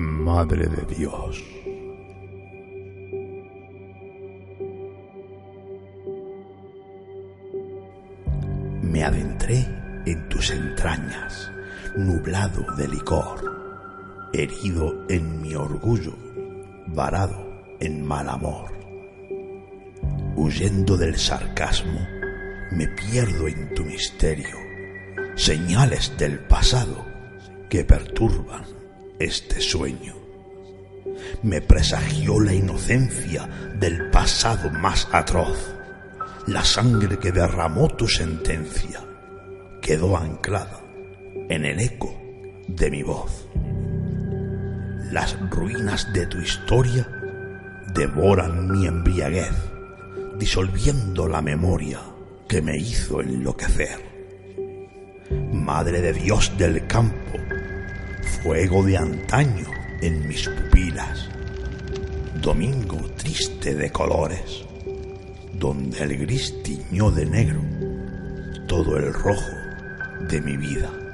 Madre de Dios. Me adentré en tus entrañas, nublado de licor, herido en mi orgullo, varado en mal amor. Huyendo del sarcasmo, me pierdo en tu misterio, señales del pasado que perturban este sueño. Me presagió la inocencia del pasado más atroz. La sangre que derramó tu sentencia quedó anclada en el eco de mi voz. Las ruinas de tu historia devoran mi embriaguez, disolviendo la memoria que me hizo enloquecer. Madre de Dios del campo, fuego de antaño en mis pupilas, domingo triste de colores, donde el gris tiñó de negro todo el rojo de mi vida.